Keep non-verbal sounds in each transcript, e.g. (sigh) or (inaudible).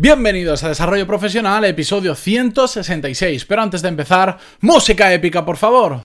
Bienvenidos a Desarrollo Profesional, episodio 166. Pero antes de empezar, música épica, por favor.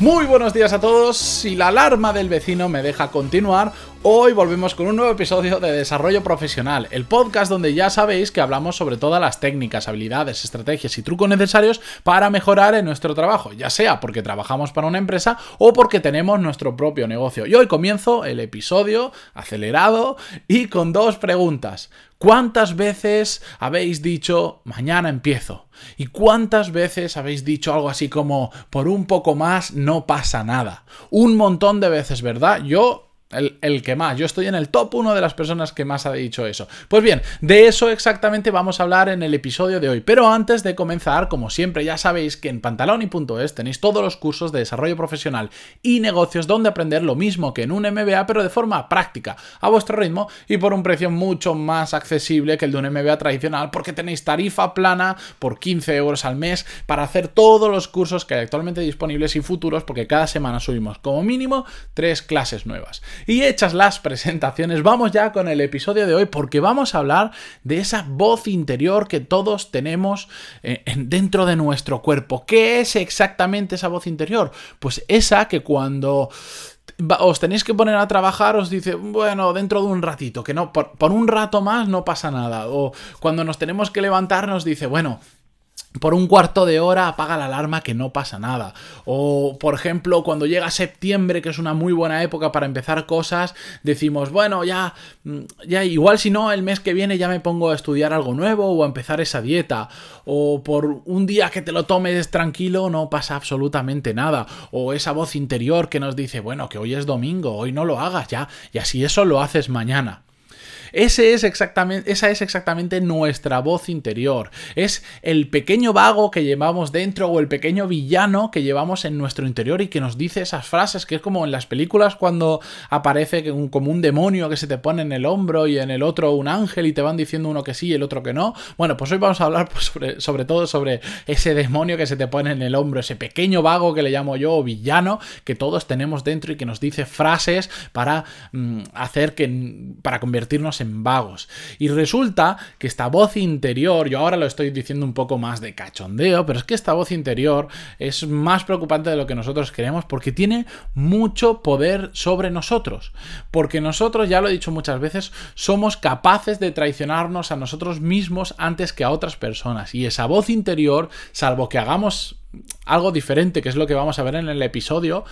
Muy buenos días a todos. Si la alarma del vecino me deja continuar, Hoy volvemos con un nuevo episodio de Desarrollo Profesional, el podcast donde ya sabéis que hablamos sobre todas las técnicas, habilidades, estrategias y trucos necesarios para mejorar en nuestro trabajo, ya sea porque trabajamos para una empresa o porque tenemos nuestro propio negocio. Y hoy comienzo el episodio acelerado y con dos preguntas. ¿Cuántas veces habéis dicho mañana empiezo? ¿Y cuántas veces habéis dicho algo así como por un poco más no pasa nada? Un montón de veces, ¿verdad? Yo el, que más. Yo estoy en el top 1 de las personas que más ha dicho eso. Pues bien, de eso exactamente vamos a hablar en el episodio de hoy. Pero antes de comenzar, como siempre, ya sabéis que en pantaloni.es tenéis todos los cursos de desarrollo profesional y negocios donde aprender lo mismo que en un MBA, pero de forma práctica, a vuestro ritmo y por un precio mucho más accesible que el de un MBA tradicional, porque tenéis tarifa plana por 15 euros al mes para hacer todos los cursos que hay actualmente disponibles y futuros, porque cada semana subimos como mínimo tres clases nuevas. Y hechas las presentaciones, vamos ya con el episodio de hoy porque vamos a hablar de esa voz interior que todos tenemos eh, dentro de nuestro cuerpo. ¿Qué es exactamente esa voz interior? Pues esa que cuando os tenéis que poner a trabajar, os dice, bueno, dentro de un ratito, que no, por, por, un rato más no pasa nada. O cuando nos tenemos que levantar, nos dice, bueno, por un cuarto de hora apaga la alarma que no pasa nada. O, por ejemplo, cuando llega septiembre, que es una muy buena época para empezar cosas, decimos, bueno, ya, mm, ya igual si no, el mes que viene ya me pongo a estudiar algo nuevo o a empezar esa dieta. O por un día que te lo tomes tranquilo no pasa absolutamente nada. O esa voz interior que nos dice, bueno, que hoy es domingo, hoy no lo hagas ya, y así eso lo haces mañana. Ese es exactamente, esa es exactamente nuestra voz interior. Es el pequeño vago que llevamos dentro o el pequeño villano que llevamos en nuestro interior y que nos dice esas frases que es como en las películas cuando aparece como un demonio que se te pone en el hombro y en el otro un ángel y te van diciendo uno que sí y el otro que no. Bueno, pues hoy vamos a hablar pues, sobre, sobre todo sobre ese demonio que se te pone en el hombro, ese pequeño vago que le llamo yo o villano que todos tenemos dentro y que nos dice frases para mm, hacer que para convertirnos en vagos. Y resulta que esta voz interior, yo ahora lo estoy diciendo un poco más de cachondeo, pero es que esta voz interior es más preocupante de lo que nosotros queremos porque tiene mucho poder sobre nosotros. Porque nosotros, ya lo he dicho muchas veces, somos capaces de traicionarnos a nosotros mismos antes que a otras personas. Y esa voz interior, salvo que hagamos algo diferente, que es lo que vamos a ver en el episodio,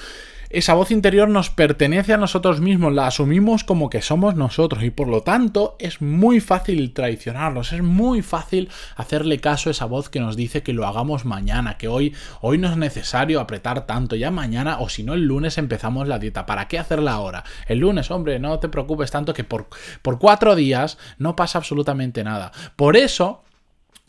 esa voz interior nos pertenece a nosotros mismos, la asumimos como que somos nosotros y por lo tanto es muy fácil traicionarlos, es muy fácil hacerle caso a esa voz que nos dice que lo hagamos mañana, que hoy, hoy no es necesario apretar tanto, ya mañana o si no el lunes empezamos la dieta, ¿para qué hacerla ahora? El lunes, hombre, no te preocupes tanto que por, por cuatro días no pasa absolutamente nada. Por eso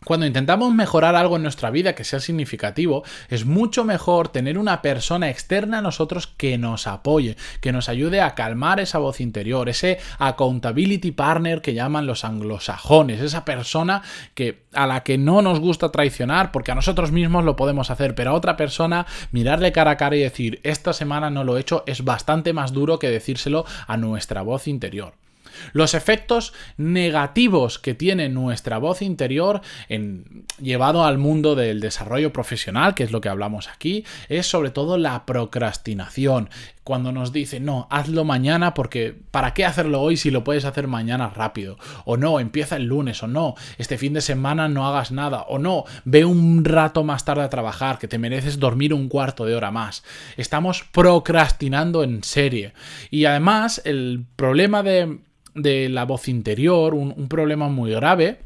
cuando intentamos mejorar algo en nuestra vida que sea significativo, es mucho mejor tener una persona externa a nosotros que nos apoye, que nos ayude a calmar esa voz interior, ese accountability partner que llaman los anglosajones, esa persona que a la que no nos gusta traicionar porque a nosotros mismos lo podemos hacer, pero a otra persona mirarle cara a cara y decir, esta semana no lo he hecho, es bastante más duro que decírselo a nuestra voz interior. Los efectos negativos que tiene nuestra voz interior en, llevado al mundo del desarrollo profesional, que es lo que hablamos aquí, es sobre todo la procrastinación. Cuando nos dice, no, hazlo mañana porque ¿para qué hacerlo hoy si lo puedes hacer mañana rápido? O no, empieza el lunes, o no, este fin de semana no hagas nada, o no, ve un rato más tarde a trabajar, que te mereces dormir un cuarto de hora más. Estamos procrastinando en serie. Y además, el problema de de la voz interior, un, problema muy grave,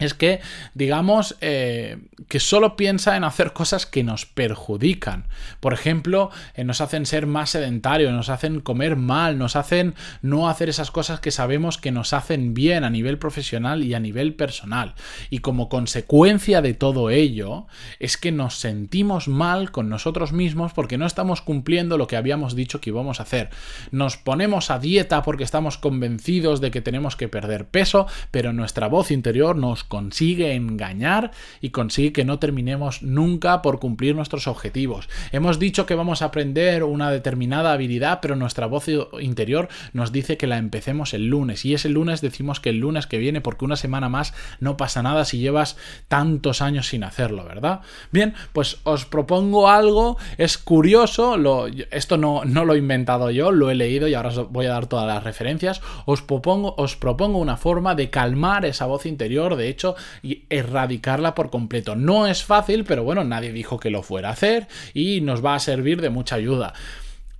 es que, digamos, eh, que solo piensa en hacer cosas que nos perjudican. Por ejemplo, eh, nos hacen ser más sedentarios, nos hacen comer mal, nos hacen no hacer esas cosas que sabemos que nos hacen bien a nivel profesional y a nivel personal. Y como consecuencia de todo ello, es que nos sentimos mal con nosotros mismos porque no estamos cumpliendo lo que habíamos dicho que íbamos a hacer. Nos ponemos a dieta porque estamos convencidos de que tenemos que perder peso, pero nuestra voz interior nos consigue engañar y consigue que no terminemos nunca por cumplir nuestros objetivos. Hemos dicho que vamos a aprender una determinada habilidad, pero nuestra voz interior nos dice que la empecemos el lunes y ese lunes decimos que el lunes que viene porque una semana más no pasa nada si llevas tantos años sin hacerlo, ¿verdad? Bien, pues os propongo algo, es curioso, lo, esto no, no lo he inventado yo, lo he leído y ahora os voy a dar todas las referencias, os propongo, os propongo una forma de calmar esa voz interior, de hecho, y erradicarla por completo. No es fácil, pero bueno, nadie dijo que lo fuera a hacer y nos va a servir de mucha ayuda.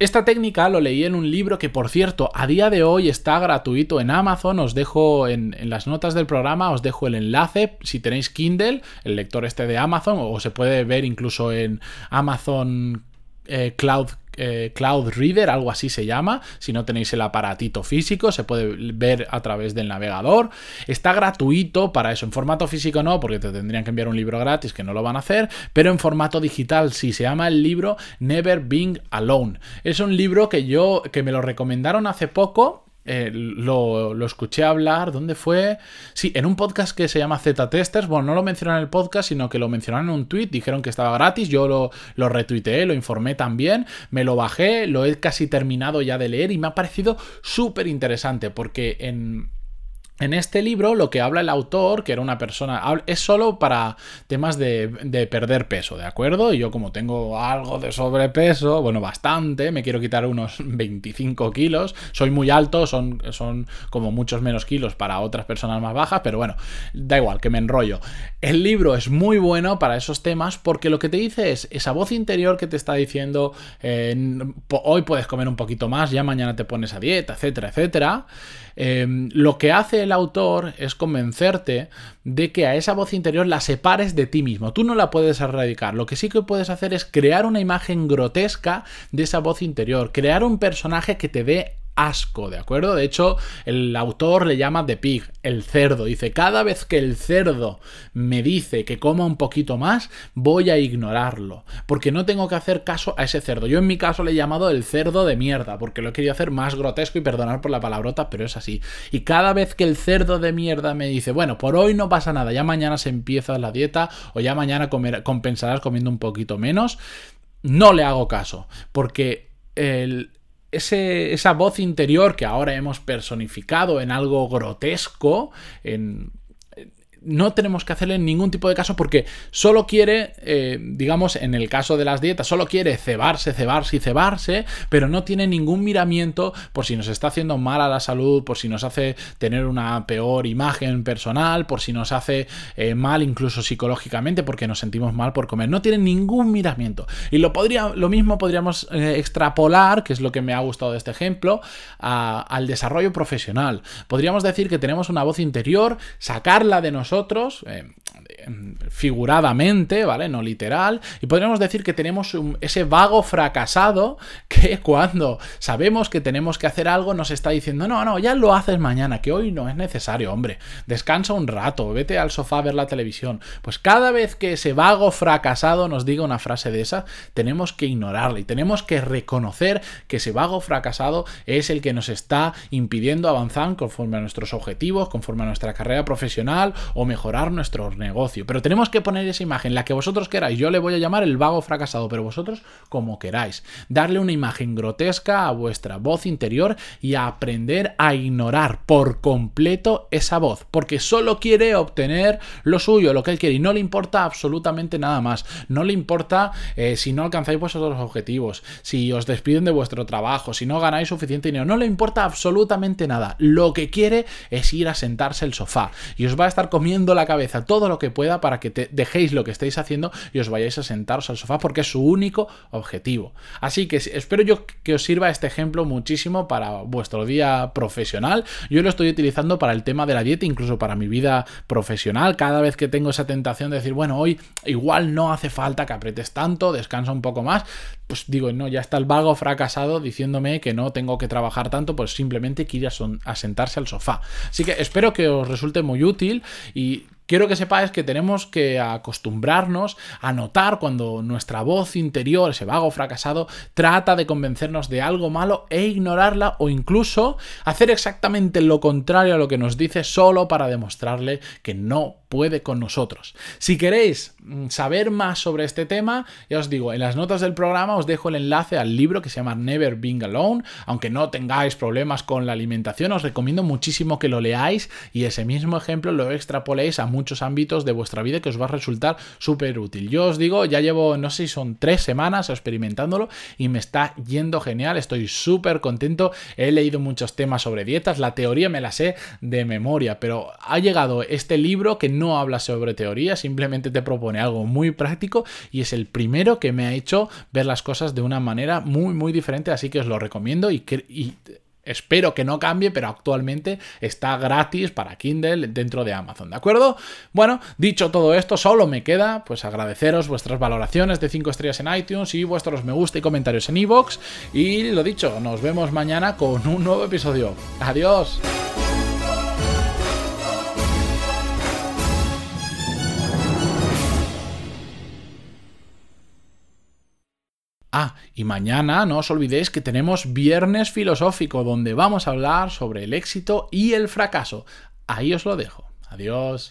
Esta técnica lo leí en un libro que, por cierto, a día de hoy está gratuito en Amazon. Os dejo en, las notas del programa, os dejo el enlace. Si tenéis Kindle, el lector este de Amazon, o se puede ver incluso en Amazon eh, Cloud eh, Cloud Reader, algo así se llama. Si no tenéis el aparatito físico, se puede ver a través del navegador. Está gratuito para eso. En formato físico no, porque te tendrían que enviar un libro gratis, que no lo van a hacer. Pero en formato digital sí. Se llama el libro Never Being Alone. Es un libro que yo, que me lo recomendaron hace poco eh, lo, escuché hablar, ¿dónde fue? Sí, en un podcast que se llama Z-Testers. Bueno, no lo mencionaron en el podcast, sino que lo mencionaron en un tweet. Dijeron que estaba gratis. Yo lo, lo retuiteé, lo informé también. Me lo bajé, lo he casi terminado ya de leer y me ha parecido súper interesante porque en en este libro lo que habla el autor, que era una persona, es solo para temas de, perder peso, ¿de acuerdo? Y yo como tengo algo de sobrepeso, bueno, bastante, me quiero quitar unos (laughs) 25 kilos, soy muy alto, son, son como muchos menos kilos para otras personas más bajas, pero bueno, da igual, que me enrollo. El libro es muy bueno para esos temas porque lo que te dice es esa voz interior que te está diciendo, eh, hoy puedes comer un poquito más, ya mañana te pones a dieta, etcétera, etcétera. Em, lo que hace el autor es convencerte de que a esa voz interior la separes de ti mismo. Tú no la puedes erradicar. Lo que sí que puedes hacer es crear una imagen grotesca de esa voz interior, crear un personaje que te dé asco, ¿de acuerdo? De hecho, el autor le llama The Pig, el cerdo. Dice, cada vez que el cerdo me dice que coma un poquito más, voy a ignorarlo, porque no tengo que hacer caso a ese cerdo. Yo en mi caso le he llamado el cerdo de mierda, porque lo he querido hacer más grotesco y perdonar por la palabrota, pero es así. Y cada vez que el cerdo de mierda me dice, bueno, por hoy no pasa nada, ya mañana se empieza la dieta o ya mañana comer, compensarás comiendo un poquito menos, no le hago caso, porque el, esa voz interior que ahora hemos personificado en algo grotesco, en no tenemos que hacerle ningún tipo de caso porque solo quiere, eh, digamos, en el caso de las dietas, solo quiere cebarse, cebarse y cebarse, pero no tiene ningún miramiento por si nos está haciendo mal a la salud, por si nos hace tener una peor imagen personal, por si nos hace eh, mal incluso psicológicamente porque nos sentimos mal por comer. No tiene ningún miramiento. Y lo, podría, lo mismo podríamos eh, extrapolar, que es lo que me ha gustado de este ejemplo, al desarrollo profesional. Podríamos decir que tenemos una voz interior, sacarla de nosotros, nosotros, eh, figuradamente, ¿vale? No literal. Y podríamos decir que tenemos ese vago fracasado que (laughs) cuando sabemos que tenemos que hacer algo nos está diciendo, no, no, ya lo haces mañana, que hoy no es necesario, hombre. Descansa un rato, vete al sofá a ver la televisión. Pues cada vez que ese vago fracasado nos diga una frase de esa, tenemos que ignorarla y tenemos que reconocer que ese vago fracasado es el que nos está impidiendo avanzar conforme a nuestros objetivos, conforme a nuestra carrera profesional mejorar nuestro negocio. Pero tenemos que poner esa imagen, la que vosotros queráis. Yo le voy a llamar el vago fracasado, pero vosotros como queráis. Darle una imagen grotesca a vuestra voz interior y aprender a ignorar por completo esa voz, porque solo quiere obtener lo suyo, lo que él quiere, y no le importa absolutamente nada más. No le importa eh, si no alcanzáis vuestros objetivos, si os despiden de vuestro trabajo, si no ganáis suficiente dinero, no le importa absolutamente nada. Lo que quiere es ir a sentarse el sofá y os va a estar comiendo la cabeza todo lo que pueda para que te dejéis lo que estáis haciendo y os vayáis a sentaros al sofá porque es su único objetivo. Así que espero yo que os sirva este ejemplo muchísimo para vuestro día profesional. Yo lo estoy utilizando para el tema de la dieta, incluso para mi vida profesional. Cada vez que tengo esa tentación de decir, bueno, hoy igual no hace falta que apretes tanto, descansa un poco más, pues digo, no, ya está el vago fracasado diciéndome que no tengo que trabajar tanto, pues simplemente quiere a, sentarse al sofá. Así que espero que os resulte muy útil y quiero que sepáis que tenemos que acostumbrarnos a notar cuando nuestra voz interior, ese vago fracasado, trata de convencernos de algo malo e ignorarla o incluso hacer exactamente lo contrario a lo que nos dice solo para demostrarle que no puede con nosotros. Si queréis mm, saber más sobre este tema, ya os digo, en las notas del programa os dejo el enlace al libro que se llama Never Being Alone. Aunque no tengáis problemas con la alimentación, os recomiendo muchísimo que lo leáis y ese mismo ejemplo lo extrapoléis a muchos ámbitos de vuestra vida que os va a resultar súper útil. Yo os digo, ya llevo, no sé si son tres semanas experimentándolo y me está yendo genial, estoy súper contento. He leído muchos temas sobre dietas, la teoría me la sé de memoria, pero ha llegado este libro que no habla sobre teoría, simplemente te propone algo muy práctico y es el primero que me ha hecho ver las cosas de una manera muy, muy diferente, así que os lo recomiendo y, y Espero que no cambie, pero actualmente está gratis para Kindle dentro de Amazon, ¿de acuerdo? Bueno, dicho todo esto, solo me queda pues agradeceros vuestras valoraciones de 5 estrellas en iTunes y vuestros me gusta y comentarios en iVoox. Y lo dicho, nos vemos mañana con un nuevo episodio. Adiós. Ah, y mañana no os olvidéis que tenemos Viernes Filosófico, donde vamos a hablar sobre el éxito y el fracaso. Ahí os lo dejo. Adiós.